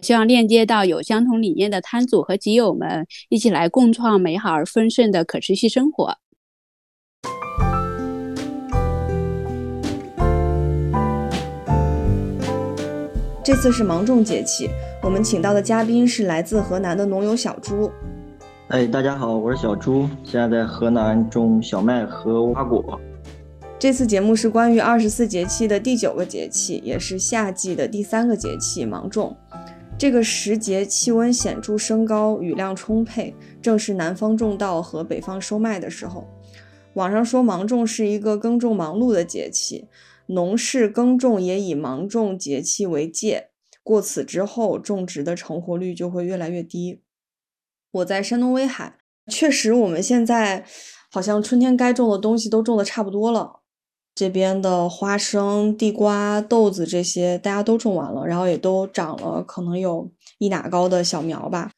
希望链接到有相同理念的摊主和集友们，一起来共创美好而丰盛的可持续生活。这次是芒种节气，我们请到的嘉宾是来自河南的农友小朱。哎，大家好，我是小朱，现在在河南种小麦和花果。这次节目是关于二十四节气的第九个节气，也是夏季的第三个节气——芒种。这个时节气温显著升高，雨量充沛，正是南方种稻和北方收麦的时候。网上说芒种是一个耕种忙碌的节气，农事耕种也以芒种节气为界。过此之后，种植的成活率就会越来越低。我在山东威海，确实我们现在好像春天该种的东西都种的差不多了。这边的花生、地瓜、豆子这些大家都种完了，然后也都长了，可能有一哪高的小苗吧。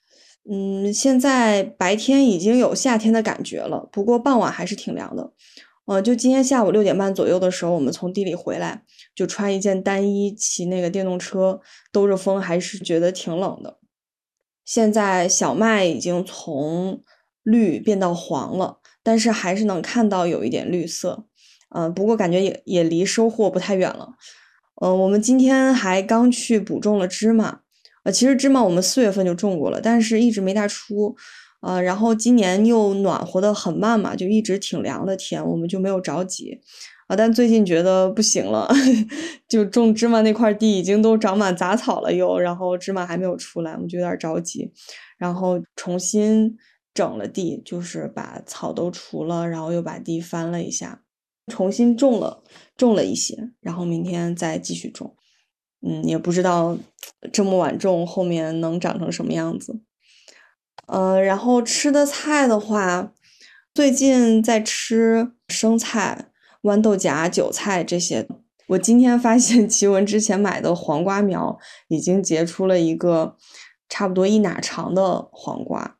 嗯，现在白天已经有夏天的感觉了，不过傍晚还是挺凉的。呃，就今天下午六点半左右的时候，我们从地里回来，就穿一件单衣，骑那个电动车兜着风，还是觉得挺冷的。现在小麦已经从绿变到黄了，但是还是能看到有一点绿色。嗯，不过感觉也也离收获不太远了。嗯，我们今天还刚去补种了芝麻。呃，其实芝麻我们四月份就种过了，但是一直没大出。呃，然后今年又暖和的很慢嘛，就一直挺凉的天，我们就没有着急。啊，但最近觉得不行了，就种芝麻那块地已经都长满杂草了，又然后芝麻还没有出来，我们就有点着急。然后重新整了地，就是把草都除了，然后又把地翻了一下。重新种了，种了一些，然后明天再继续种。嗯，也不知道这么晚种后面能长成什么样子。呃，然后吃的菜的话，最近在吃生菜、豌豆荚、韭菜这些。我今天发现奇文之前买的黄瓜苗已经结出了一个差不多一哪长的黄瓜。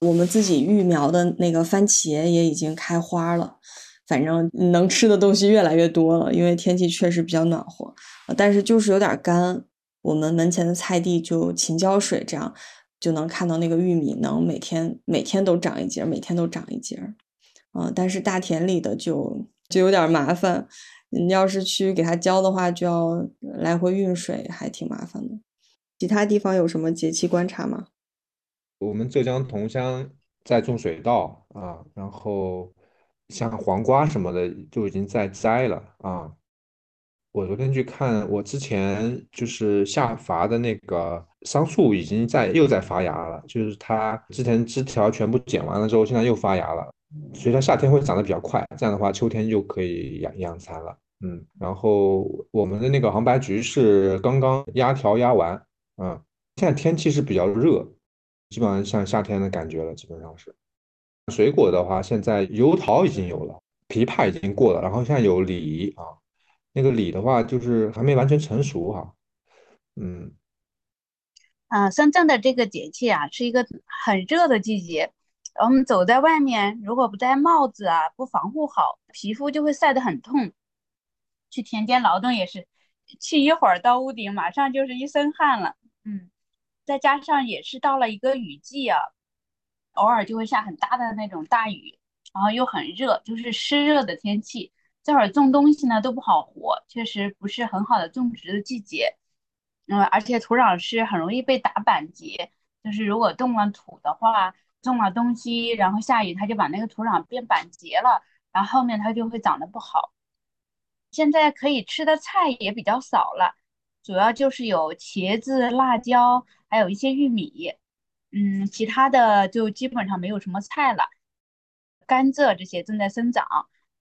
我们自己育苗的那个番茄也已经开花了。反正能吃的东西越来越多了，因为天气确实比较暖和，但是就是有点干。我们门前的菜地就勤浇水，这样就能看到那个玉米能每天每天都长一节，每天都长一节。嗯，但是大田里的就就有点麻烦，你要是去给它浇的话，就要来回运水，还挺麻烦的。其他地方有什么节气观察吗？我们浙江桐乡在种水稻啊，然后。像黄瓜什么的就已经在摘了啊！我昨天去看，我之前就是下伐的那个桑树已经在又在发芽了，就是它之前枝条全部剪完了之后，现在又发芽了，所以它夏天会长得比较快，这样的话秋天就可以养养蚕了。嗯，然后我们的那个杭白菊是刚刚压条压完，嗯，现在天气是比较热，基本上像夏天的感觉了，基本上是。水果的话，现在油桃已经有了，枇杷已经过了，然后现在有李啊，那个李的话就是还没完全成熟哈，嗯，啊，深圳的这个节气啊是一个很热的季节，我们走在外面如果不戴帽子啊，不防护好，皮肤就会晒得很痛。去田间劳动也是，去一会儿到屋顶，马上就是一身汗了，嗯，再加上也是到了一个雨季啊。偶尔就会下很大的那种大雨，然后又很热，就是湿热的天气。这会儿种东西呢都不好活，确实不是很好的种植的季节。嗯，而且土壤是很容易被打板结，就是如果动了土的话，种了东西，然后下雨，它就把那个土壤变板结了，然后后面它就会长得不好。现在可以吃的菜也比较少了，主要就是有茄子、辣椒，还有一些玉米，嗯，其他的就基本上没有什么菜了。甘蔗这些正在生长，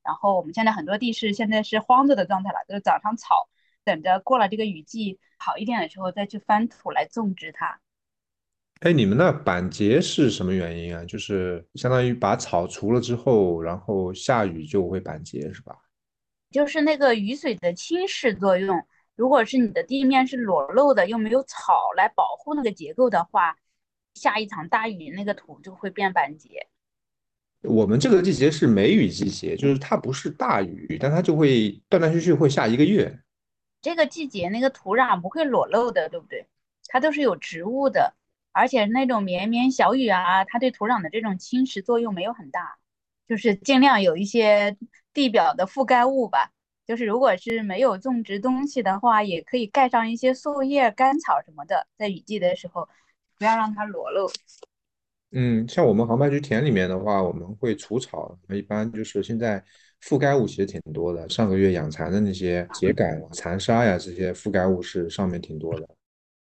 然后我们现在很多地是现在是荒着的状态了，就是长上草，等着过了这个雨季好一点的时候再去翻土来种植它。哎，你们那板结是什么原因啊？就是相当于把草除了之后，然后下雨就会板结，是吧？就是那个雨水的侵蚀作用。如果是你的地面是裸露的，又没有草来保护那个结构的话，下一场大雨，那个土就会变板结。我们这个季节是梅雨季节，就是它不是大雨，但它就会断断续续会下一个月。这个季节那个土壤不会裸露的，对不对？它都是有植物的。而且那种绵绵小雨啊，它对土壤的这种侵蚀作用没有很大，就是尽量有一些地表的覆盖物吧。就是如果是没有种植东西的话，也可以盖上一些树叶、干草什么的，在雨季的时候，不要让它裸露。嗯，像我们杭白菊田里面的话，我们会除草，一般就是现在覆盖物其实挺多的。上个月养蚕的那些秸秆、蚕沙呀，这些覆盖物是上面挺多的。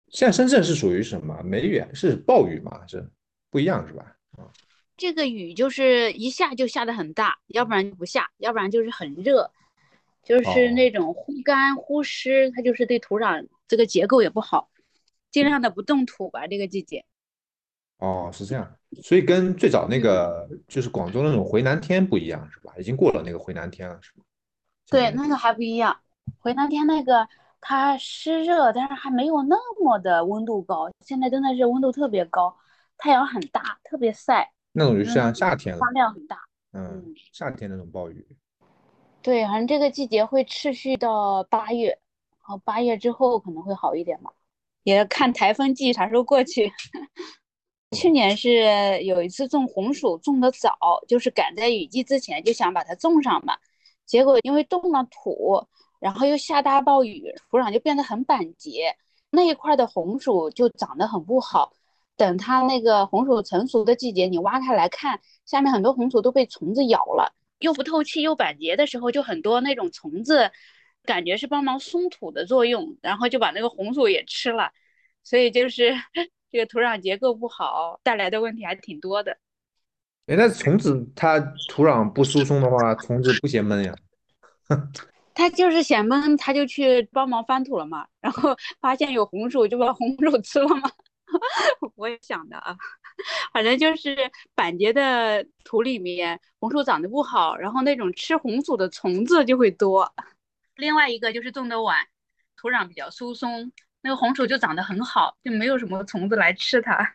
现在深圳是属于什么梅雨？是暴雨吗？是不一样是吧？啊，这个雨就是一下就下的很大，要不然不下，要不然就是很热，就是那种忽干忽湿，它就是对土壤这个结构也不好，尽量的不动土吧。这个季节。哦，是这样，所以跟最早那个就是广州那种回南天不一样是吧？已经过了那个回南天了是吗？对，那个还不一样，回南天那个。它湿热，但是还没有那么的温度高。现在真的是温度特别高，太阳很大，特别晒。那种就像夏天了，发量很大。嗯，夏天那种暴雨。对，反正这个季节会持续到八月，然后，八月之后可能会好一点嘛。也看台风季啥时候过去。去年是有一次种红薯种的早，就是赶在雨季之前就想把它种上嘛，结果因为动了土。然后又下大暴雨，土壤就变得很板结，那一块的红薯就长得很不好。等它那个红薯成熟的季节，你挖开来看，下面很多红薯都被虫子咬了，又不透气又板结的时候，就很多那种虫子，感觉是帮忙松土的作用，然后就把那个红薯也吃了。所以就是 这个土壤结构不好带来的问题还挺多的。哎，那虫子它土壤不疏松的话，虫子不嫌闷呀？它就是嫌闷，它就去帮忙翻土了嘛，然后 发现有红薯，就把红薯吃了嘛。我也想的啊，反正就是板结的土里面红薯长得不好，然后那种吃红薯的虫子就会多。另外一个就是种的晚，土壤比较疏松，那个红薯就长得很好，就没有什么虫子来吃它。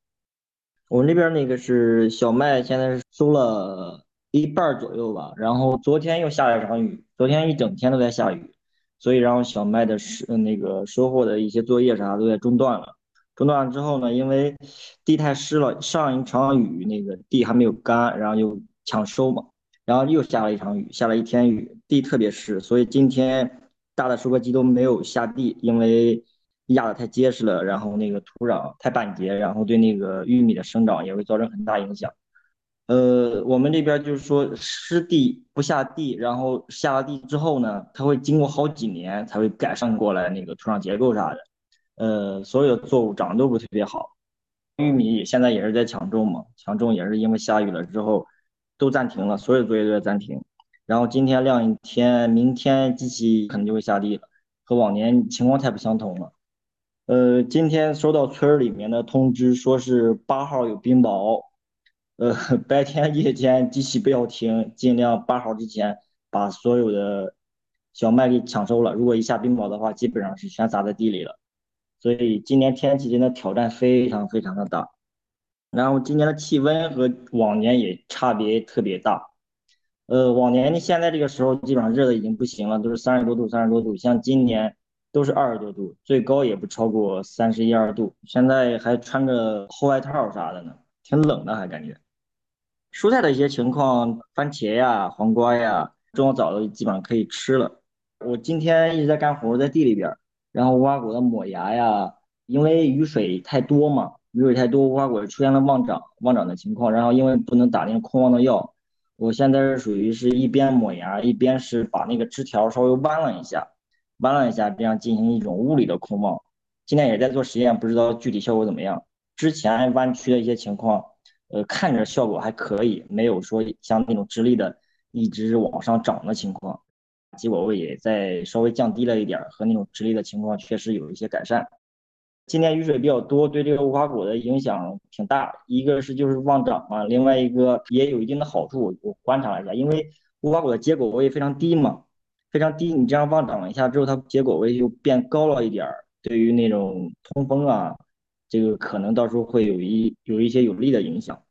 我们这边那个是小麦，现在是收了。一半左右吧，然后昨天又下了一场雨，昨天一整天都在下雨，所以然后小麦的收那个收获的一些作业啥都在中断了。中断了之后呢，因为地太湿了，上一场雨那个地还没有干，然后就抢收嘛，然后又下了一场雨，下了一天雨，地特别湿，所以今天大的收割机都没有下地，因为压的太结实了，然后那个土壤太板结，然后对那个玉米的生长也会造成很大影响。呃，我们这边就是说湿地不下地，然后下了地之后呢，它会经过好几年才会改善过来那个土壤结构啥的。呃，所有的作物长得都不特别好，玉米现在也是在抢种嘛，抢种也是因为下雨了之后都暂停了，所有作业都在暂停。然后今天晾一天，明天机器可能就会下地了，和往年情况太不相同了。呃，今天收到村里面的通知，说是八号有冰雹。呃，白天夜间机器不要停，尽量八号之前把所有的小麦给抢收了。如果一下冰雹的话，基本上是全砸在地里了。所以今年天气真的挑战非常非常的大。然后今年的气温和往年也差别特别大。呃，往年的现在这个时候基本上热的已经不行了，都是三十多度、三十多度。像今年都是二十多度，最高也不超过三十一二度。现在还穿着厚外套啥的呢，挺冷的，还感觉。蔬菜的一些情况，番茄呀、黄瓜呀，种的早的基本上可以吃了。我今天一直在干活，在地里边，然后无花果的抹芽呀，因为雨水太多嘛，雨水太多，无花果出现了旺长旺长的情况。然后因为不能打那个控旺的药，我现在是属于是一边抹芽，一边是把那个枝条稍微弯了一下，弯了一下，这样进行一种物理的控旺。今天也在做实验，不知道具体效果怎么样。之前弯曲的一些情况，呃，看着效果还可以，没有说像那种直立的一直往上涨的情况，结果位也在稍微降低了一点，和那种直立的情况确实有一些改善。今年雨水比较多，对这个无花果的影响挺大。一个是就是旺长嘛，另外一个也有一定的好处。我观察了一下，因为无花果的结果位非常低嘛，非常低。你这样旺长一下之后，它结果位就变高了一点儿。对于那种通风啊，这个可能到时候会有一有一些有利的影响。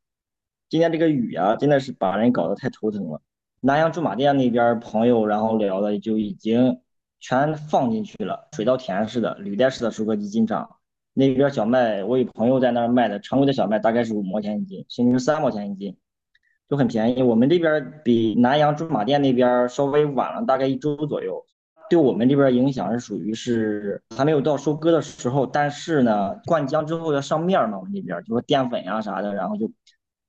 今天这个雨啊，真的是把人搞得太头疼了。南阳驻马店那边朋友，然后聊的就已经全放进去了，水稻田似的，履带式的收割机进场。那边小麦，我有朋友在那儿卖的，常规的小麦大概是五毛钱一斤，甚至是三毛钱一斤，就很便宜。我们这边比南阳驻马店那边稍微晚了大概一周左右，对我们这边影响是属于是还没有到收割的时候，但是呢，灌浆之后要上面嘛，我们那边就说淀粉呀啥的，然后就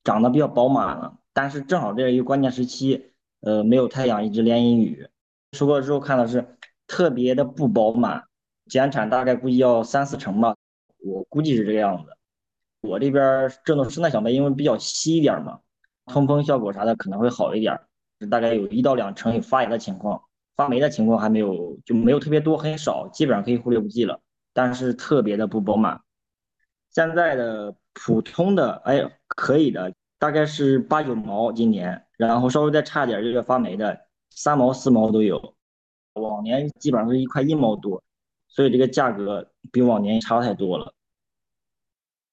长得比较饱满了。但是正好这一个关键时期，呃，没有太阳，一直连阴雨，收割之后看的是特别的不饱满，减产大概估计要三四成吧。我估计是这个样子。我这边这种生态小麦，因为比较稀一点嘛，通风效果啥的可能会好一点，大概有一到两成有发芽的情况，发霉的情况还没有，就没有特别多，很少，基本上可以忽略不计了。但是特别的不饱满。现在的普通的，哎，可以的，大概是八九毛今年，然后稍微再差点就要发霉的，三毛四毛都有。往年基本上是一块一毛多。所以这个价格比往年差太多了。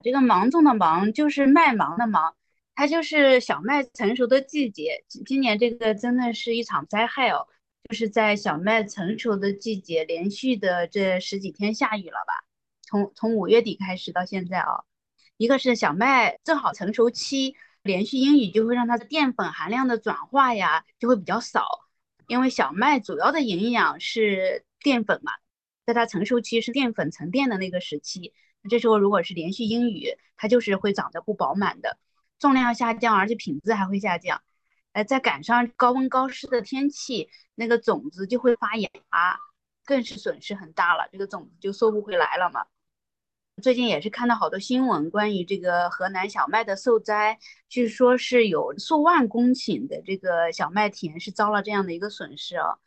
这个芒种的芒就是麦芒的芒，它就是小麦成熟的季节。今年这个真的是一场灾害哦，就是在小麦成熟的季节，连续的这十几天下雨了吧？从从五月底开始到现在啊，一个是小麦正好成熟期，连续阴雨就会让它的淀粉含量的转化呀就会比较少，因为小麦主要的营养是淀粉嘛。在它成熟期是淀粉沉淀的那个时期，这时候如果是连续阴雨，它就是会长得不饱满的，重量下降，而且品质还会下降。呃，再赶上高温高湿的天气，那个种子就会发芽，更是损失很大了，这个种子就收不回来了嘛。最近也是看到好多新闻，关于这个河南小麦的受灾，据说是有数万公顷的这个小麦田是遭了这样的一个损失啊。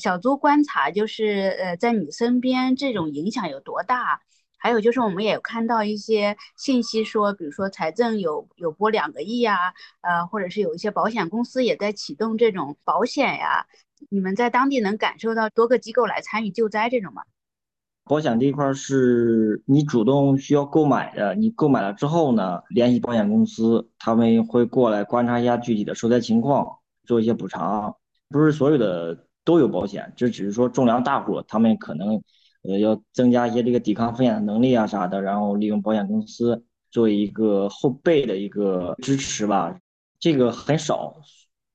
小猪观察就是，呃，在你身边这种影响有多大？还有就是，我们也看到一些信息说，比如说财政有有拨两个亿呀，呃，或者是有一些保险公司也在启动这种保险呀。你们在当地能感受到多个机构来参与救灾这种吗？保险这一块是你主动需要购买的，你购买了之后呢，联系保险公司，他们会过来观察一下具体的受灾情况，做一些补偿。不是所有的。都有保险，这只是说重量大户，他们可能呃要增加一些这个抵抗风险的能力啊啥的，然后利用保险公司做一个后备的一个支持吧。这个很少，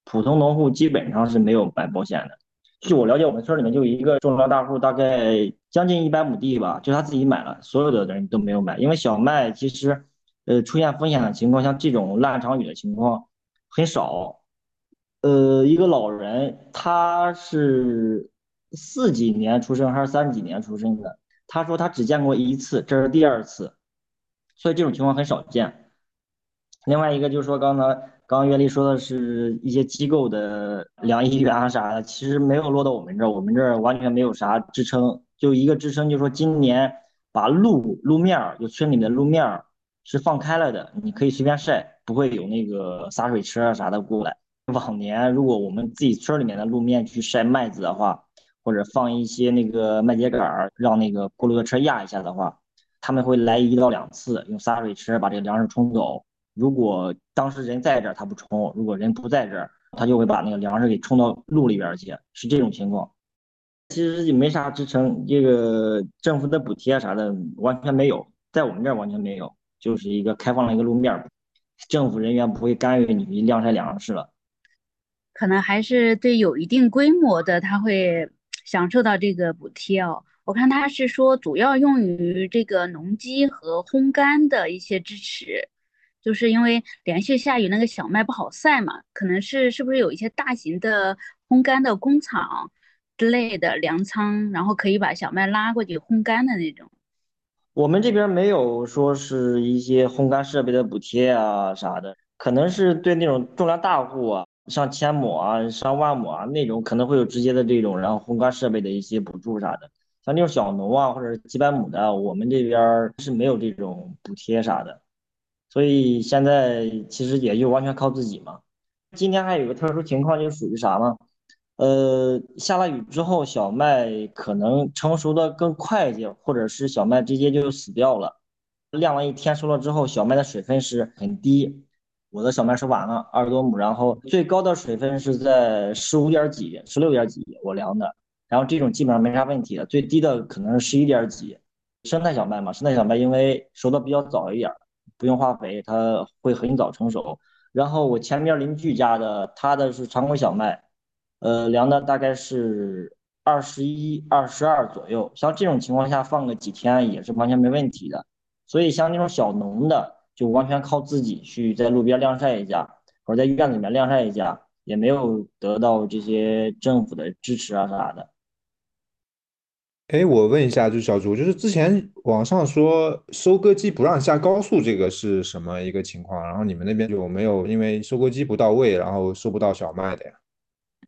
普通农户基本上是没有买保险的。据我了解，我们村里面就一个重量大户，大概将近一百亩地吧，就他自己买了，所有的人都没有买，因为小麦其实呃出现风险的情况，像这种烂场雨的情况很少。呃，一个老人，他是四几年出生还是三几年出生的？他说他只见过一次，这是第二次，所以这种情况很少见。另外一个就是说，刚才刚刚岳丽说的是一些机构的两亿元啊啥的，其实没有落到我们这儿，我们这儿完全没有啥支撑，就一个支撑，就是说今年把路路面儿，就村里的路面儿是放开了的，你可以随便晒，不会有那个洒水车啊啥的过来。往年如果我们自己村里面的路面去晒麦子的话，或者放一些那个麦秸秆儿，让那个过路的车压一下的话，他们会来一到两次，用洒水车把这个粮食冲走。如果当时人在这儿，他不冲；如果人不在这儿，他就会把那个粮食给冲到路里边去，是这种情况。其实也没啥支撑，这个政府的补贴啥的完全没有，在我们这儿完全没有，就是一个开放的一个路面，政府人员不会干预你晾晒粮食了。可能还是对有一定规模的，他会享受到这个补贴哦。我看他是说主要用于这个农机和烘干的一些支持，就是因为连续下雨，那个小麦不好晒嘛，可能是是不是有一些大型的烘干的工厂之类的粮仓，然后可以把小麦拉过去烘干的那种。我们这边没有说是一些烘干设备的补贴啊啥的，可能是对那种重量大户啊，上千亩啊、上万亩啊那种，可能会有直接的这种，然后烘干设备的一些补助啥的。像那种小农啊，或者几百亩的，我们这边是没有这种补贴啥的。所以现在其实也就完全靠自己嘛。今天还有个特殊情况，就属于啥呢？呃，下了雨之后，小麦可能成熟的更快一些，或者是小麦直接就死掉了。晾完一天收了之后，小麦的水分是很低。我的小麦收完了二十多亩，然后最高的水分是在十五点几、十六点几，我量的。然后这种基本上没啥问题的，最低的可能是十一点几。生态小麦嘛，生态小麦因为熟的比较早一点。不用化肥，它会很早成熟。然后我前面邻居家的，他的是常规小麦，呃，量的大概是二十一、二十二左右。像这种情况下放个几天也是完全没问题的。所以像那种小农的，就完全靠自己去在路边晾晒一下，或者在院子里面晾晒一下，也没有得到这些政府的支持啊啥的。哎，我问一下，就是小朱，就是之前网上说收割机不让下高速，这个是什么一个情况？然后你们那边有没有因为收割机不到位，然后收不到小麦的呀？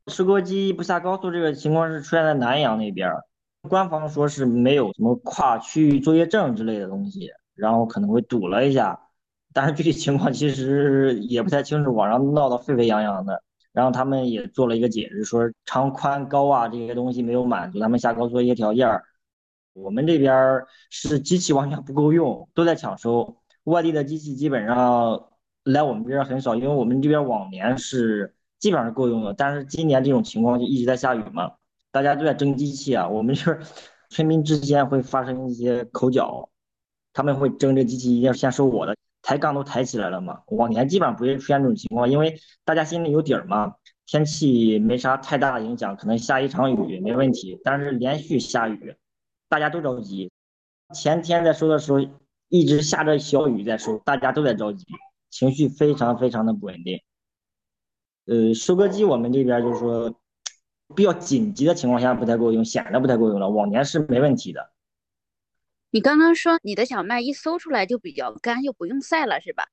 收割机不下高速这个情况是出现在南阳那边，官方说是没有什么跨区域作业证之类的东西，然后可能会堵了一下，但是具体情况其实也不太清楚，网上闹得沸沸扬扬的。然后他们也做了一个解释，说长宽高啊这些东西没有满足他们下高速一些条件儿。我们这边是机器完全不够用，都在抢收。外地的机器基本上来我们这边很少，因为我们这边往年是基本上是够用的，但是今年这种情况就一直在下雨嘛，大家都在争机器啊。我们这村民之间会发生一些口角，他们会争这机器一定要先收我的。抬杠都抬起来了嘛？往年基本上不会出现这种情况，因为大家心里有底儿嘛。天气没啥太大的影响，可能下一场雨没问题。但是连续下雨，大家都着急。前天在收的时候，一直下着小雨在收，大家都在着急，情绪非常非常的不稳定。呃，收割机我们这边就是说，比较紧急的情况下不太够用，显得不太够用了。往年是没问题的。你刚刚说你的小麦一收出来就比较干，又不用晒了，是吧？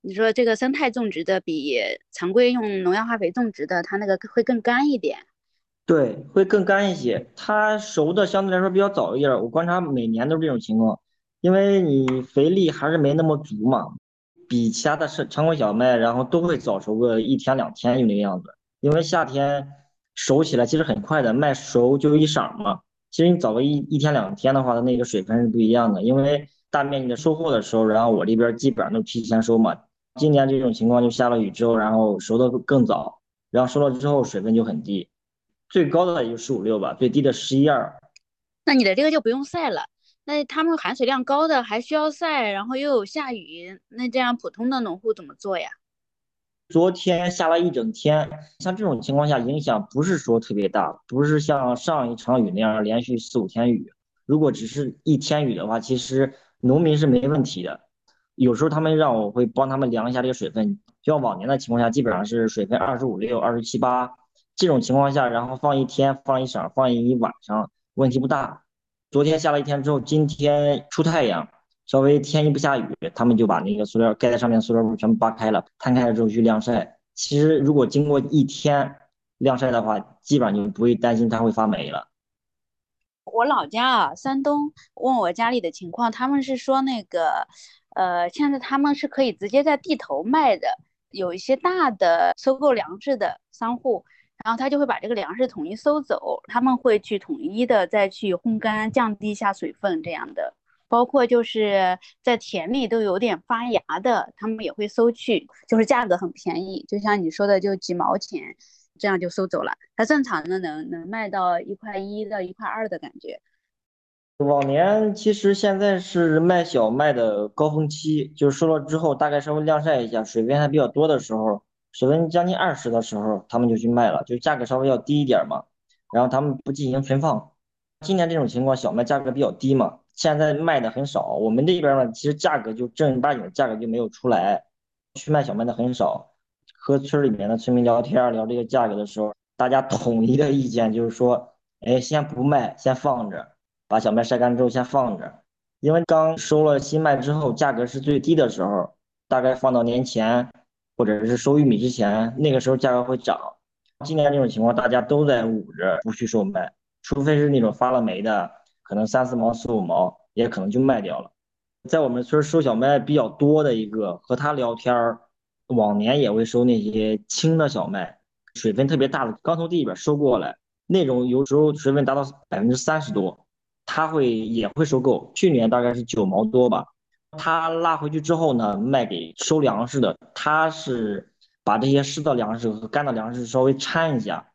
你说这个生态种植的比常规用农药化肥种植的，它那个会更干一点。对，会更干一些。它熟的相对来说比较早一点，我观察每年都是这种情况，因为你肥力还是没那么足嘛，比其他的是常规小麦，然后都会早熟个一天两天就那个样子。因为夏天熟起来其实很快的，麦熟就一晌嘛。其实你早个一一天两天的话，它那个水分是不一样的。因为大面积的收获的时候，然后我这边基本上都提前收嘛。今年这种情况就下了雨之后，然后熟的更早，然后收了之后水分就很低，最高的也就十五六吧，最低的十一二。那你的这个就不用晒了。那他们含水量高的还需要晒，然后又有下雨，那这样普通的农户怎么做呀？昨天下了一整天，像这种情况下影响不是说特别大，不是像上一场雨那样连续四五天雨。如果只是一天雨的话，其实农民是没问题的。有时候他们让我会帮他们量一下这个水分，像往年的情况下，基本上是水分二十五六、二十七八这种情况下，然后放一天、放一晌、放一晚上，问题不大。昨天下了一天之后，今天出太阳。稍微天一不下雨，他们就把那个塑料盖在上面塑料布全部扒开了，摊开了之后去晾晒。其实如果经过一天晾晒的话，基本上就不会担心它会发霉了。我老家啊，山东，问我家里的情况，他们是说那个，呃，现在他们是可以直接在地头卖的，有一些大的收购粮食的商户，然后他就会把这个粮食统一收走，他们会去统一的再去烘干，降低一下水分这样的。包括就是在田里都有点发芽的，他们也会收去，就是价格很便宜，就像你说的，就几毛钱，这样就收走了。它正常的能能卖到一块一到一块二的感觉。往年其实现在是卖小麦的高峰期，就是收了之后大概稍微晾晒一下，水分还比较多的时候，水温将近二十的时候，他们就去卖了，就价格稍微要低一点嘛。然后他们不进行存放。今年这种情况，小麦价格比较低嘛。现在卖的很少，我们这边呢，其实价格就正儿八经的价格就没有出来，去卖小麦的很少。和村里面的村民聊天聊这个价格的时候，大家统一的意见就是说，哎，先不卖，先放着，把小麦晒干之后先放着，因为刚收了新麦之后，价格是最低的时候，大概放到年前或者是收玉米之前，那个时候价格会涨。今年这种情况，大家都在捂着不去售卖，除非是那种发了霉的，可能三四毛、四五毛，也可能就卖掉了。在我们村收小麦比较多的一个，和他聊天儿。往年也会收那些青的小麦，水分特别大的，刚从地里边收过来，那种有时候水分达到百分之三十多，他会也会收购。去年大概是九毛多吧，他拉回去之后呢，卖给收粮食的，他是把这些湿的粮食和干的粮食稍微掺一下，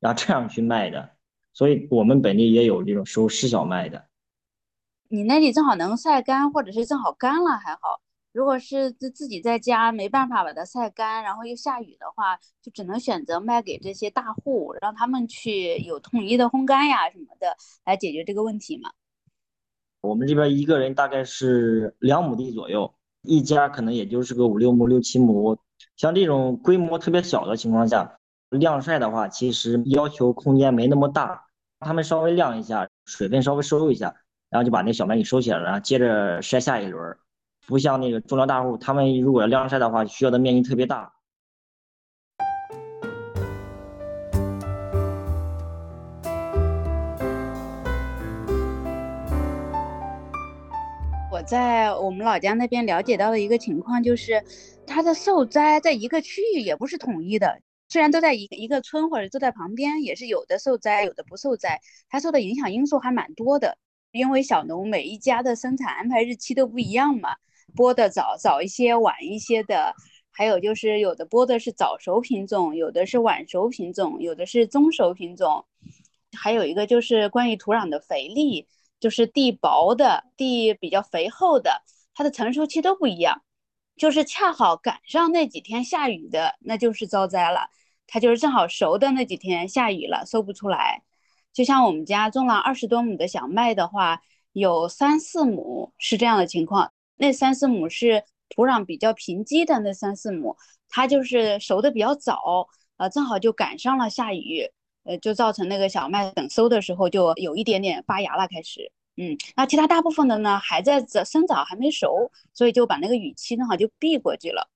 然后这样去卖的。所以我们本地也有这种收湿小麦的。你那里正好能晒干，或者是正好干了还好。如果是自自己在家没办法把它晒干，然后又下雨的话，就只能选择卖给这些大户，让他们去有统一的烘干呀什么的来解决这个问题嘛。我们这边一个人大概是两亩地左右，一家可能也就是个五六亩、六七亩。像这种规模特别小的情况下，晾晒的话，其实要求空间没那么大，他们稍微晾一下，水分稍微收一下，然后就把那小麦给收起来了，然后接着筛下一轮。不像那个中粮大户，他们如果要晾晒的话，需要的面积特别大。我在我们老家那边了解到的一个情况就是，它的受灾在一个区域也不是统一的，虽然都在一一个村或者都在旁边，也是有的受灾，有的不受灾，它受的影响因素还蛮多的。因为小农每一家的生产安排日期都不一样嘛。播的早早一些，晚一些的，还有就是有的播的是早熟品种，有的是晚熟品种，有的是中熟品种，还有一个就是关于土壤的肥力，就是地薄的地比较肥厚的，它的成熟期都不一样，就是恰好赶上那几天下雨的，那就是遭灾了。它就是正好熟的那几天下雨了，收不出来。就像我们家种了二十多亩的小麦的话，有三四亩是这样的情况。那三四亩是土壤比较贫瘠的那三四亩，它就是熟的比较早，呃，正好就赶上了下雨，呃，就造成那个小麦等收的时候就有一点点发芽了，开始，嗯，那其他大部分的呢还在生生长，还没熟，所以就把那个雨期正好就避过去了。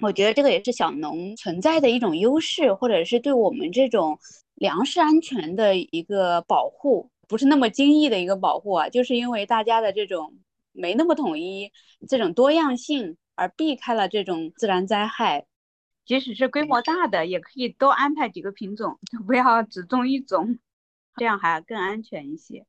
我觉得这个也是小农存在的一种优势，或者是对我们这种粮食安全的一个保护，不是那么精益的一个保护啊，就是因为大家的这种。没那么统一，这种多样性而避开了这种自然灾害，即使是规模大的，也可以多安排几个品种，就不要只种一种，这样还更安全一些。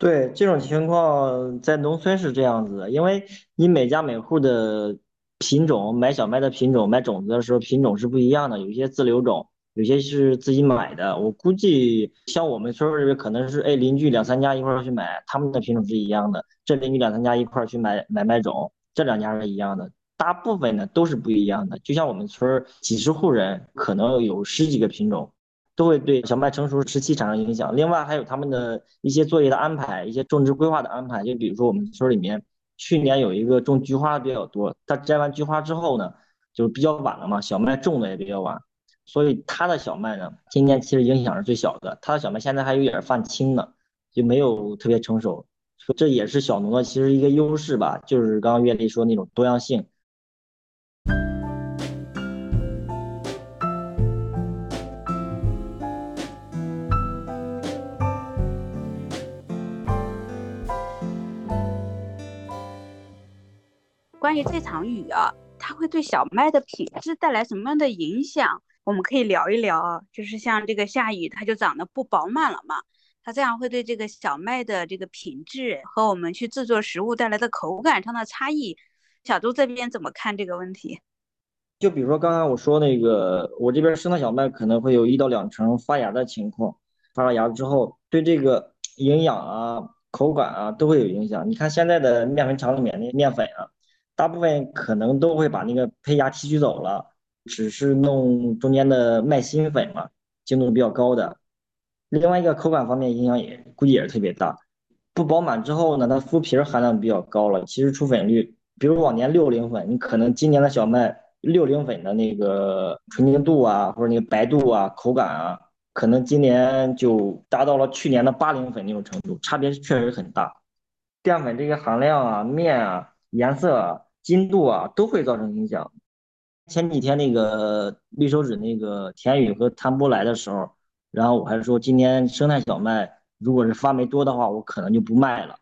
对这种情况，在农村是这样子的，因为你每家每户的品种买小麦的品种买种子的时候，品种是不一样的，有些自留种。有些是自己买的，我估计像我们村儿可能是哎邻居两三家一块儿去买，他们的品种是一样的。这邻居两三家一块儿去买买麦种，这两家是一样的。大部分呢都是不一样的。就像我们村儿几十户人，可能有十几个品种，都会对小麦成熟时期产生影响。另外还有他们的一些作业的安排，一些种植规划的安排。就比如说我们村里面去年有一个种菊花的比较多，他摘完菊花之后呢，就是比较晚了嘛，小麦种的也比较晚。所以他的小麦呢，今年其实影响是最小的。他的小麦现在还有点泛青呢，就没有特别成熟。这也是小农的其实一个优势吧，就是刚刚岳丽说那种多样性。关于这场雨啊，它会对小麦的品质带来什么样的影响？我们可以聊一聊啊，就是像这个下雨，它就长得不饱满了嘛，它这样会对这个小麦的这个品质和我们去制作食物带来的口感上的差异，小周这边怎么看这个问题？就比如说刚才我说那个，我这边生的小麦可能会有一到两成发芽的情况，发了芽之后，对这个营养啊、口感啊都会有影响。你看现在的面粉厂里面那面粉啊，大部分可能都会把那个胚芽提取走了。只是弄中间的麦芯粉嘛，精度比较高的。另外一个口感方面影响也估计也是特别大。不饱满之后呢，它麸皮含量比较高了，其实出粉率比如往年六零粉，你可能今年的小麦六零粉的那个纯净度啊，或者那个白度啊、口感啊，可能今年就达到了去年的八零粉那种程度，差别确实很大。淀粉这个含量啊、面啊、颜色啊、精度啊，都会造成影响。前几天那个绿手指那个田宇和谭波来的时候，然后我还说今天生态小麦如果是发霉多的话，我可能就不卖了。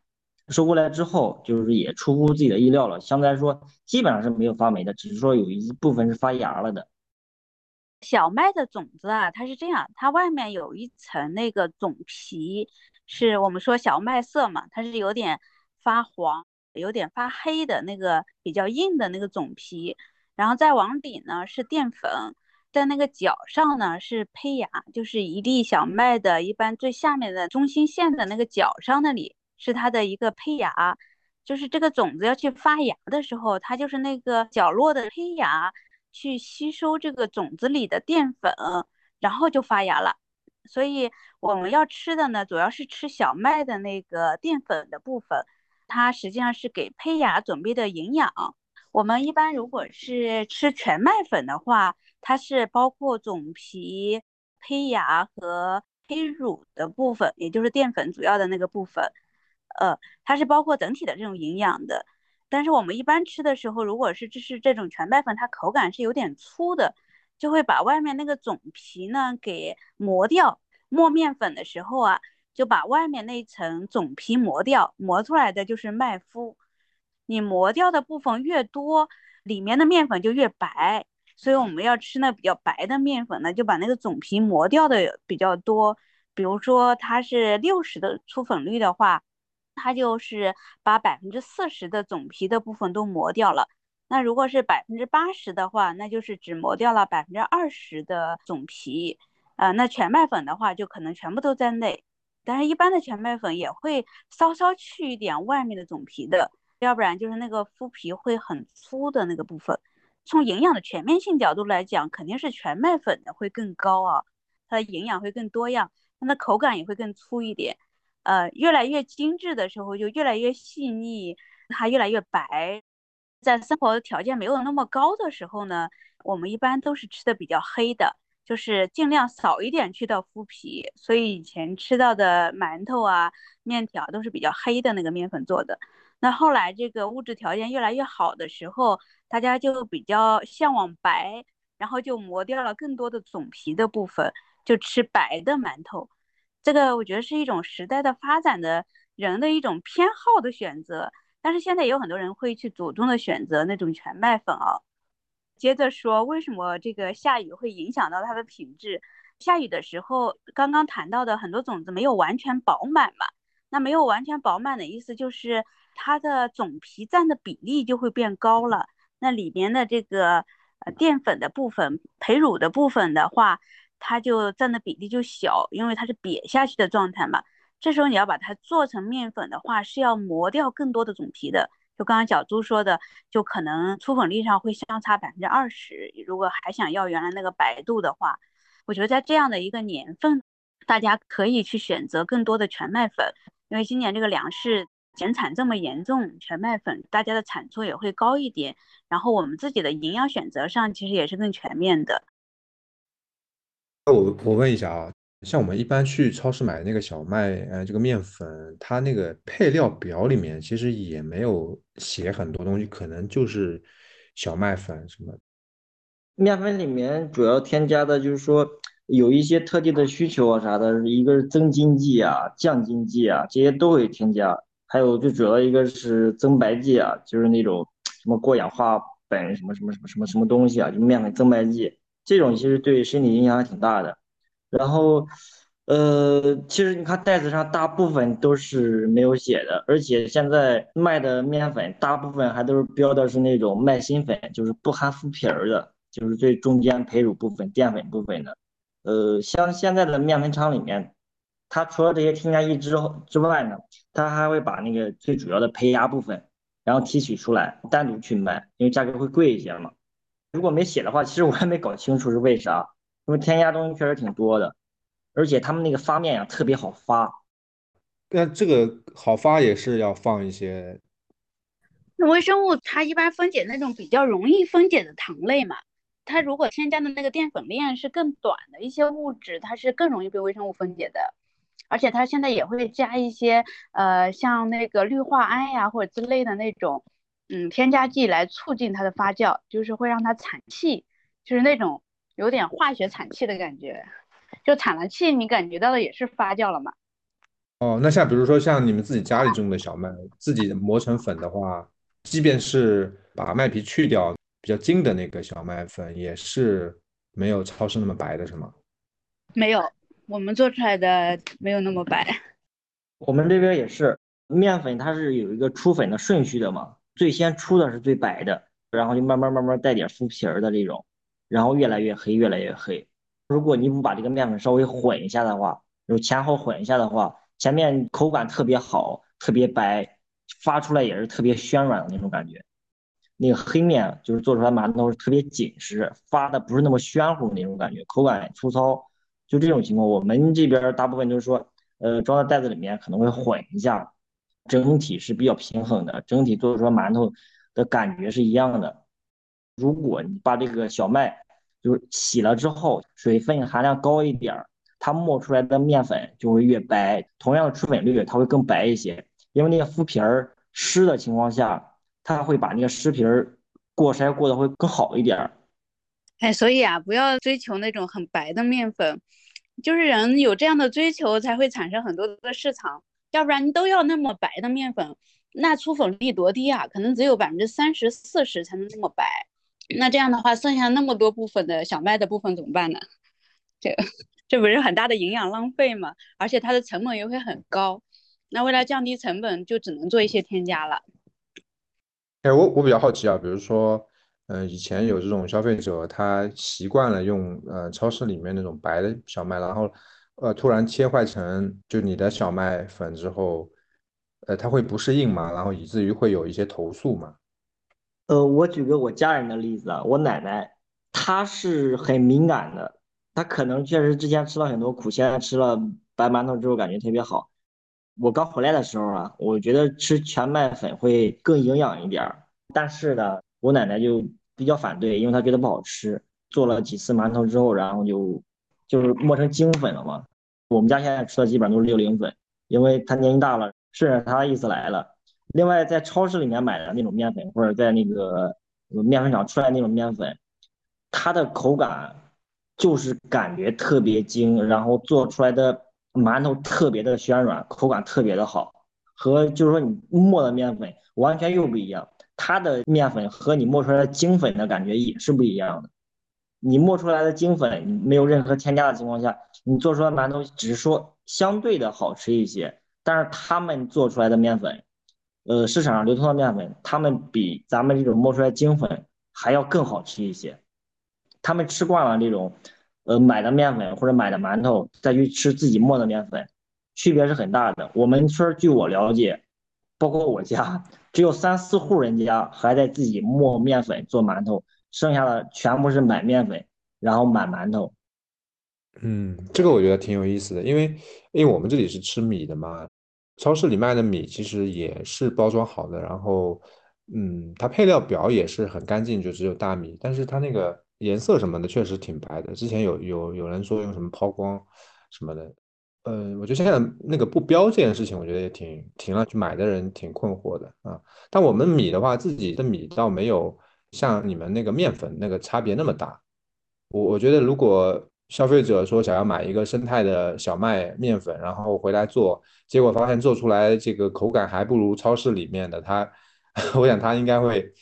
收过来之后，就是也出乎自己的意料了，相对来说基本上是没有发霉的，只是说有一部分是发芽了的。小麦的种子啊，它是这样，它外面有一层那个种皮，是我们说小麦色嘛，它是有点发黄、有点发黑的那个比较硬的那个种皮，然后再往里呢是淀粉，在那个角上呢是胚芽，就是一粒小麦的一般最下面的中心线的那个角上那里。是它的一个胚芽，就是这个种子要去发芽的时候，它就是那个角落的胚芽去吸收这个种子里的淀粉，然后就发芽了。所以我们要吃的呢，主要是吃小麦的那个淀粉的部分，它实际上是给胚芽准备的营养。我们一般如果是吃全麦粉的话，它是包括种皮、胚芽和胚乳的部分，也就是淀粉主要的那个部分。呃，它是包括整体的这种营养的，但是我们一般吃的时候，如果是就是这种全麦粉，它口感是有点粗的，就会把外面那个种皮呢给磨掉。磨面粉的时候啊，就把外面那一层种皮磨掉，磨出来的就是麦麸。你磨掉的部分越多，里面的面粉就越白。所以我们要吃那比较白的面粉呢，就把那个种皮磨掉的比较多。比如说它是六十的粗粉率的话。它就是把百分之四十的种皮的部分都磨掉了。那如果是百分之八十的话，那就是只磨掉了百分之二十的种皮。呃，那全麦粉的话，就可能全部都在内。但是，一般的全麦粉也会稍稍去一点外面的种皮的，要不然就是那个麸皮会很粗的那个部分。从营养的全面性角度来讲，肯定是全麦粉的会更高啊，它的营养会更多样，它的口感也会更粗一点。呃，越来越精致的时候，就越来越细腻，它越来越白。在生活条件没有那么高的时候呢，我们一般都是吃的比较黑的，就是尽量少一点去到麸皮。所以以前吃到的馒头啊、面条都是比较黑的那个面粉做的。那后来这个物质条件越来越好的时候，大家就比较向往白，然后就磨掉了更多的种皮的部分，就吃白的馒头。这个我觉得是一种时代的发展的人的一种偏好的选择，但是现在有很多人会去主动的选择那种全麦粉啊。接着说，为什么这个下雨会影响到它的品质？下雨的时候，刚刚谈到的很多种子没有完全饱满嘛，那没有完全饱满的意思就是它的种皮占的比例就会变高了，那里边的这个呃淀粉的部分、胚乳的部分的话。它就占的比例就小，因为它是瘪下去的状态嘛。这时候你要把它做成面粉的话，是要磨掉更多的种皮的。就刚刚小朱说的，就可能粗粉率上会相差百分之二十。如果还想要原来那个白度的话，我觉得在这样的一个年份，大家可以去选择更多的全麦粉，因为今年这个粮食减产这么严重，全麦粉大家的产出也会高一点。然后我们自己的营养选择上其实也是更全面的。我我问一下啊，像我们一般去超市买那个小麦，呃，这个面粉，它那个配料表里面其实也没有写很多东西，可能就是小麦粉什么。面粉里面主要添加的就是说有一些特定的需求啊啥的，一个是增筋剂啊、降筋剂啊，这些都会添加。还有最主要一个是增白剂啊，就是那种什么过氧化苯什么什么什么什么什么东西啊，就面粉增白剂。这种其实对身体影响还挺大的，然后，呃，其实你看袋子上大部分都是没有写的，而且现在卖的面粉大部分还都是标的是那种麦芯粉，就是不含麸皮儿的，就是最中间胚乳部分、淀粉部分的。呃，像现在的面粉厂里面，它除了这些添加剂之之外呢，它还会把那个最主要的胚芽部分，然后提取出来单独去卖，因为价格会贵一些嘛。如果没写的话，其实我还没搞清楚是为啥，因为添加东西确实挺多的，而且他们那个发面呀特别好发。那这个好发也是要放一些那微生物它一般分解那种比较容易分解的糖类嘛，它如果添加的那个淀粉链是更短的一些物质，它是更容易被微生物分解的。而且它现在也会加一些呃像那个氯化铵呀或者之类的那种嗯添加剂来促进它的发酵，就是会让它产气，就是那种有点化学产气的感觉，就产了气，你感觉到的也是发酵了嘛。哦，那像比如说像你们自己家里种的小麦，自己磨成粉的话，即便是把麦皮去掉，比较精的那个小麦粉，也是没有超市那么白的，是吗？没有，我们做出来的没有那么白。我们这边也是，面粉它是有一个出粉的顺序的嘛，最先出的是最白的，然后就慢慢慢慢带点麸皮儿的这种，然后越来越黑，越来越黑。如果你不把这个面粉稍微混一下的话，就前后混一下的话。前面口感特别好，特别白，发出来也是特别暄软的那种感觉。那个黑面就是做出来馒头是特别紧实，发的不是那么暄乎那种感觉，口感粗糙。就这种情况，我们这边大部分就是说，呃，装在袋子里面可能会混一下，整体是比较平衡的，整体做出来馒头的感觉是一样的。如果你把这个小麦就是洗了之后，水分含量高一点儿。它磨出来的面粉就会越白，同样的出粉率它会更白一些，因为那个麸皮儿湿的情况下，它会把那个湿皮儿过筛过得会更好一点。哎，所以啊，不要追求那种很白的面粉，就是人有这样的追求才会产生很多的市场，要不然你都要那么白的面粉，那出粉率多低啊？可能只有百分之三十四十才能那么白，那这样的话，剩下那么多部分的小麦的部分怎么办呢？这。这不是很大的营养浪费吗？而且它的成本又会很高，那为了降低成本，就只能做一些添加了。哎，我我比较好奇啊，比如说，嗯，以前有这种消费者，他习惯了用呃超市里面那种白的小麦，然后呃突然切换成就你的小麦粉之后，呃，他会不适应嘛？然后以至于会有一些投诉嘛？呃，我举个我家人的例子啊，我奶奶她是很敏感的。她可能确实之前吃了很多苦，现在吃了白馒头之后感觉特别好。我刚回来的时候啊，我觉得吃全麦粉会更营养一点儿，但是呢，我奶奶就比较反对，因为她觉得不好吃。做了几次馒头之后，然后就就是磨成精粉了嘛。我们家现在吃的基本上都是六零粉，因为她年纪大了，顺着她的意思来了。另外，在超市里面买的那种面粉，或者在那个面粉厂出来那种面粉，它的口感。就是感觉特别精，然后做出来的馒头特别的暄软，口感特别的好，和就是说你磨的面粉完全又不一样。它的面粉和你磨出来的精粉的感觉也是不一样的。你磨出来的精粉没有任何添加的情况下，你做出来馒头只是说相对的好吃一些，但是他们做出来的面粉，呃，市场上流通的面粉，他们比咱们这种磨出来精粉还要更好吃一些。他们吃惯了这种，呃，买的面粉或者买的馒头，再去吃自己磨的面粉，区别是很大的。我们村据我了解，包括我家，只有三四户人家还在自己磨面粉做馒头，剩下的全部是买面粉，然后买馒头。嗯，这个我觉得挺有意思的，因为因为我们这里是吃米的嘛，超市里卖的米其实也是包装好的，然后，嗯，它配料表也是很干净，就只有大米，但是它那个。颜色什么的确实挺白的，之前有有有人说用什么抛光什么的，呃，我觉得现在那个不标这件事情，我觉得也挺挺让去买的人挺困惑的啊。但我们米的话，自己的米倒没有像你们那个面粉那个差别那么大。我我觉得如果消费者说想要买一个生态的小麦面粉，然后回来做，结果发现做出来这个口感还不如超市里面的，他，我想他应该会。